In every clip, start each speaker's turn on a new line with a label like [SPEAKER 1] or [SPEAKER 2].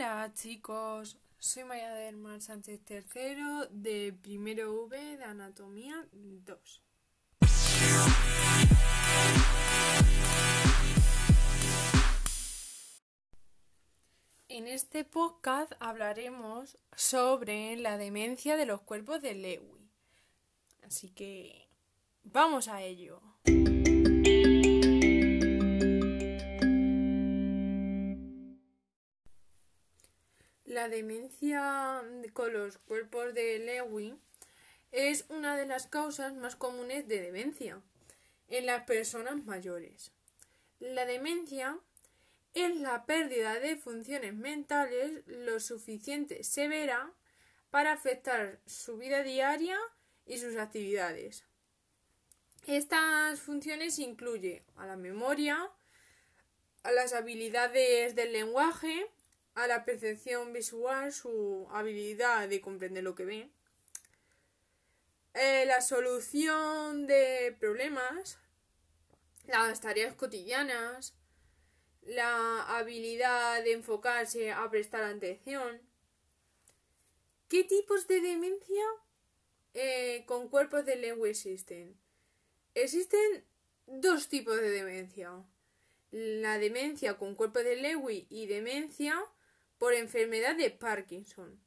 [SPEAKER 1] Hola chicos, soy María del Mar Sánchez III de primero V de Anatomía 2. En este podcast hablaremos sobre la demencia de los cuerpos de Lewy. Así que vamos a ello. La demencia con los cuerpos de Lewy es una de las causas más comunes de demencia en las personas mayores. La demencia es la pérdida de funciones mentales lo suficiente severa para afectar su vida diaria y sus actividades. Estas funciones incluyen a la memoria, a las habilidades del lenguaje, a la percepción visual, su habilidad de comprender lo que ve, eh, la solución de problemas, las tareas cotidianas, la habilidad de enfocarse a prestar atención. ¿Qué tipos de demencia eh, con cuerpos de lengua existen? Existen dos tipos de demencia. La demencia con cuerpo de Lewy y demencia por enfermedad de Parkinson.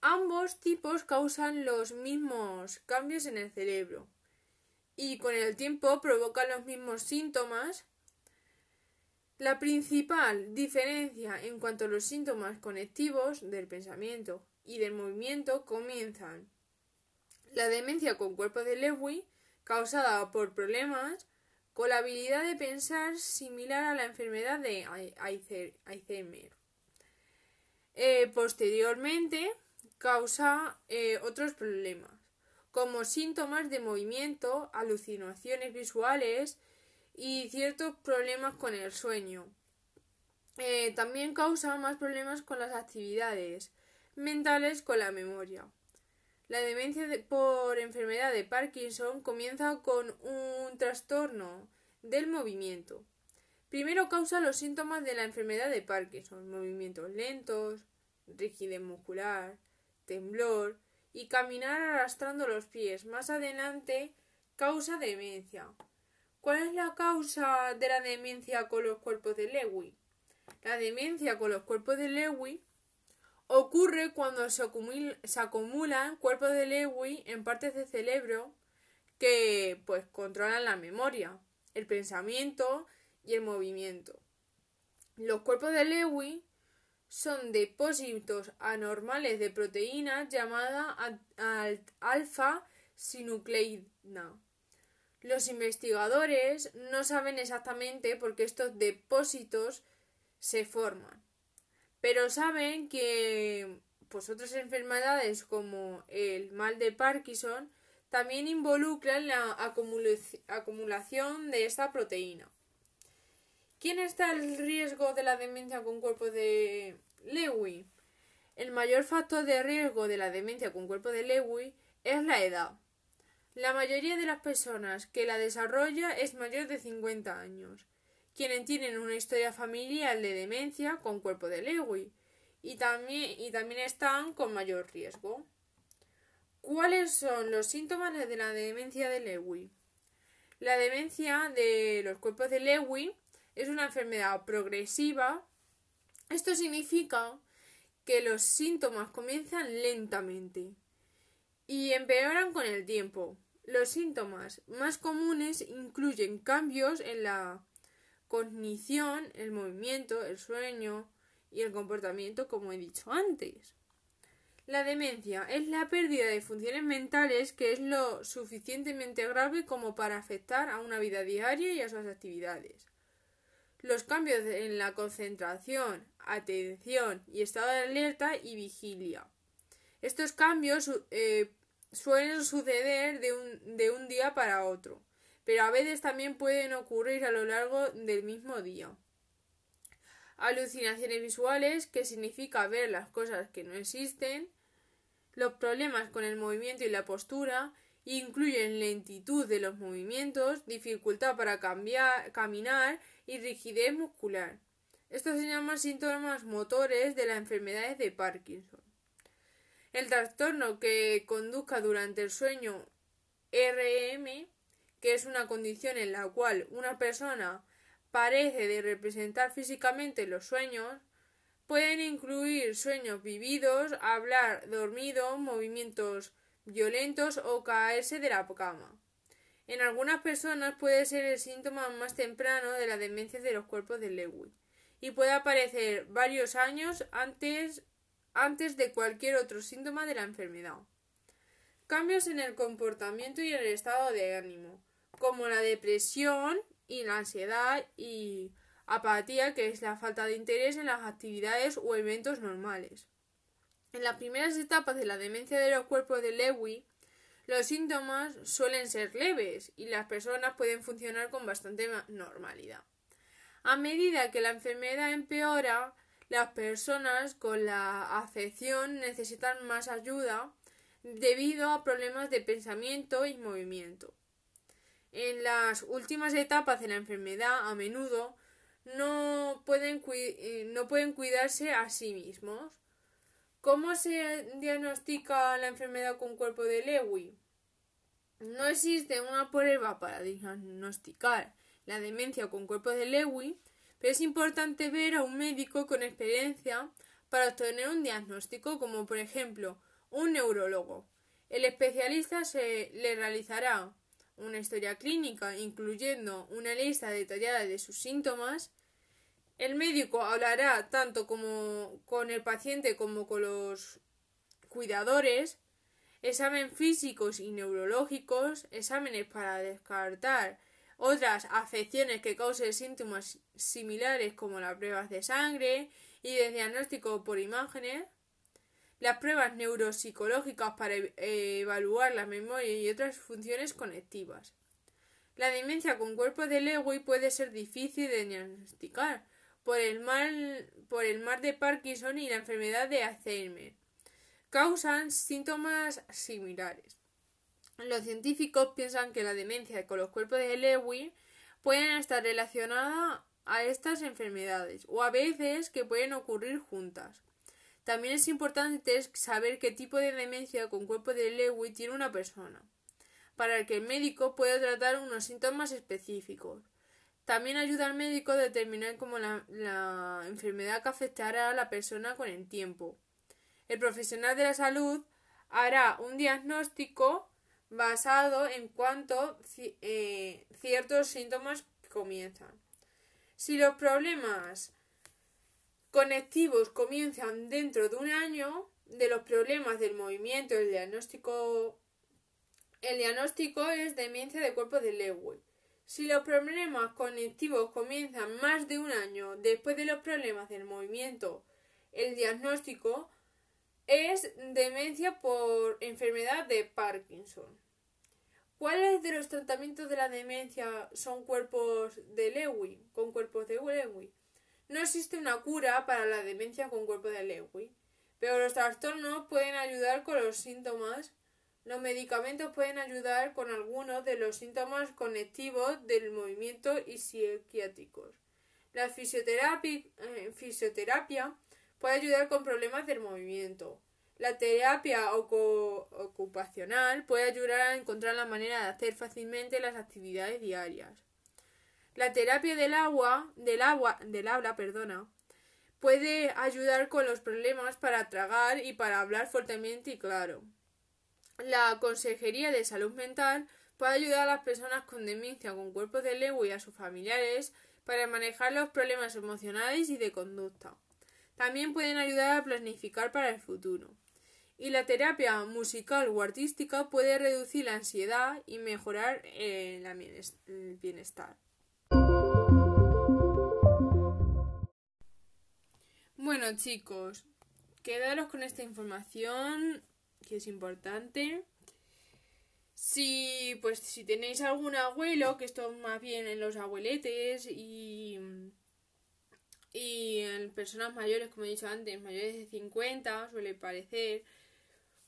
[SPEAKER 1] Ambos tipos causan los mismos cambios en el cerebro y con el tiempo provocan los mismos síntomas la principal diferencia en cuanto a los síntomas conectivos del pensamiento y del movimiento comienzan la demencia con cuerpo de Lewy, causada por problemas con la habilidad de pensar similar a la enfermedad de Alzheimer. Eh, posteriormente, causa eh, otros problemas, como síntomas de movimiento, alucinaciones visuales, y ciertos problemas con el sueño. Eh, también causa más problemas con las actividades mentales con la memoria. La demencia por enfermedad de Parkinson comienza con un trastorno del movimiento. Primero causa los síntomas de la enfermedad de Parkinson, movimientos lentos, rigidez muscular, temblor y caminar arrastrando los pies. Más adelante causa demencia. ¿Cuál es la causa de la demencia con los cuerpos de Lewy? La demencia con los cuerpos de Lewy ocurre cuando se, acumulan cuerpos de Lewy en partes del cerebro que pues controlan la memoria, el pensamiento y el movimiento. Los cuerpos de Lewy son depósitos anormales de proteínas llamadas alfa-sinucleína los investigadores no saben exactamente por qué estos depósitos se forman, pero saben que pues otras enfermedades como el mal de Parkinson también involucran la acumulación de esta proteína. ¿Quién está al riesgo de la demencia con cuerpo de El mayor factor de riesgo de la demencia con cuerpo de Lewy es la edad. La mayoría de las personas que la desarrolla es mayor de 50 años, quienes tienen una historia familiar de demencia con cuerpo de Lewy y también, y también están con mayor riesgo. ¿Cuáles son los síntomas de la demencia de Lewy? La demencia de los cuerpos de Lewy es una enfermedad progresiva. Esto significa que los síntomas comienzan lentamente y empeoran con el tiempo. Los síntomas más comunes incluyen cambios en la cognición, el movimiento, el sueño y el comportamiento, como he dicho antes. La demencia es la pérdida de funciones mentales que es lo suficientemente grave como para afectar a una vida diaria y a sus actividades. Los cambios en la concentración, atención y estado de alerta y vigilia. Estos cambios eh, suelen suceder de un, de un día para otro, pero a veces también pueden ocurrir a lo largo del mismo día. Alucinaciones visuales, que significa ver las cosas que no existen. Los problemas con el movimiento y la postura incluyen lentitud de los movimientos, dificultad para cambiar, caminar y rigidez muscular. Estos se llaman síntomas motores de las enfermedades de Parkinson. El trastorno que conduzca durante el sueño RM, que es una condición en la cual una persona parece de representar físicamente los sueños, pueden incluir sueños vividos, hablar dormido, movimientos violentos o caerse de la cama. En algunas personas puede ser el síntoma más temprano de la demencia de los cuerpos de Lewy y puede aparecer varios años antes, antes de cualquier otro síntoma de la enfermedad. Cambios en el comportamiento y en el estado de ánimo, como la depresión y la ansiedad y apatía, que es la falta de interés en las actividades o eventos normales. En las primeras etapas de la demencia de los cuerpos de Lewy, los síntomas suelen ser leves y las personas pueden funcionar con bastante normalidad. A medida que la enfermedad empeora, las personas con la afección necesitan más ayuda debido a problemas de pensamiento y movimiento. En las últimas etapas de la enfermedad, a menudo no pueden, eh, no pueden cuidarse a sí mismos. ¿Cómo se diagnostica la enfermedad con cuerpo de Lewy? No existe una prueba para diagnosticar la demencia con cuerpo de Lewy, pero es importante ver a un médico con experiencia para obtener un diagnóstico, como por ejemplo un neurólogo. El especialista se le realizará una historia clínica, incluyendo una lista detallada de sus síntomas. El médico hablará tanto como con el paciente como con los cuidadores, exámenes físicos y neurológicos, exámenes para descartar otras afecciones que causen síntomas similares como las pruebas de sangre y de diagnóstico por imágenes, las pruebas neuropsicológicas para e-, evaluar la memoria y otras funciones conectivas. La demencia con cuerpo de Lewy puede ser difícil de diagnosticar por el mal, por el mar de Parkinson y la enfermedad de Alzheimer. Causan síntomas similares. Los científicos piensan que la demencia con los cuerpos de Lewy pueden estar relacionada a estas enfermedades o a veces que pueden ocurrir juntas. También es importante saber qué tipo de demencia con cuerpo de Lewy tiene una persona, para que el médico pueda tratar unos síntomas específicos. También ayuda al médico a determinar cómo la, enfermedad que afectará a la persona con el tiempo. El profesional de la salud hará un diagnóstico basado en cuanto eh, ciertos síntomas comienzan. Si los problemas conectivos comienzan dentro de un año, de los problemas del movimiento, el diagnóstico, el diagnóstico es demencia de cuerpo de Lewy. Si los problemas conectivos comienzan más de un año después de los problemas del movimiento, el diagnóstico es demencia por enfermedad de Parkinson. ¿Cuáles de los tratamientos de la demencia son cuerpos de Lewy, con cuerpos de Lewy? No existe una cura para la demencia con cuerpo de Lewy, pero los trastornos pueden ayudar con los síntomas. Los medicamentos pueden ayudar con algunos de los síntomas conectivos del movimiento y psiquiátricos. La fisioterapia, eh, puede ayudar con problemas del movimiento. La terapia ocupacional puede ayudar a encontrar la manera de hacer fácilmente las actividades diarias. La terapia del agua, del agua, del habla, perdona, puede ayudar con los problemas para tragar y para hablar fuertemente y claro. La consejería de salud mental puede ayudar a las personas con demencia con cuerpos de Lewy y a sus familiares para manejar los problemas emocionales y de conducta. También pueden ayudar a planificar para el futuro. Y la terapia musical o artística puede reducir la ansiedad y mejorar el bienestar. Bueno chicos, quedaros con esta información que es importante. Si pues si tenéis algún abuelo, que esto más bien en los abueletes y y en personas mayores, como he dicho antes, mayores de 50, suele parecer,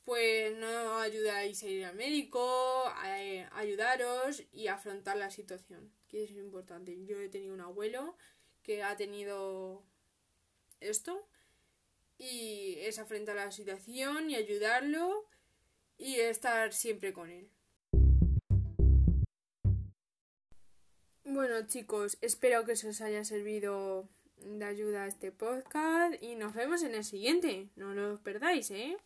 [SPEAKER 1] pues no ayudáis a ir al médico, a, ayudaros y afrontar la situación, que es importante. Yo he tenido un abuelo que ha tenido esto y es afrontar la situación y ayudarlo y estar siempre con él. Bueno chicos, espero que os haya servido de ayuda este podcast y nos vemos en el siguiente. No lo perdáis, ¿eh?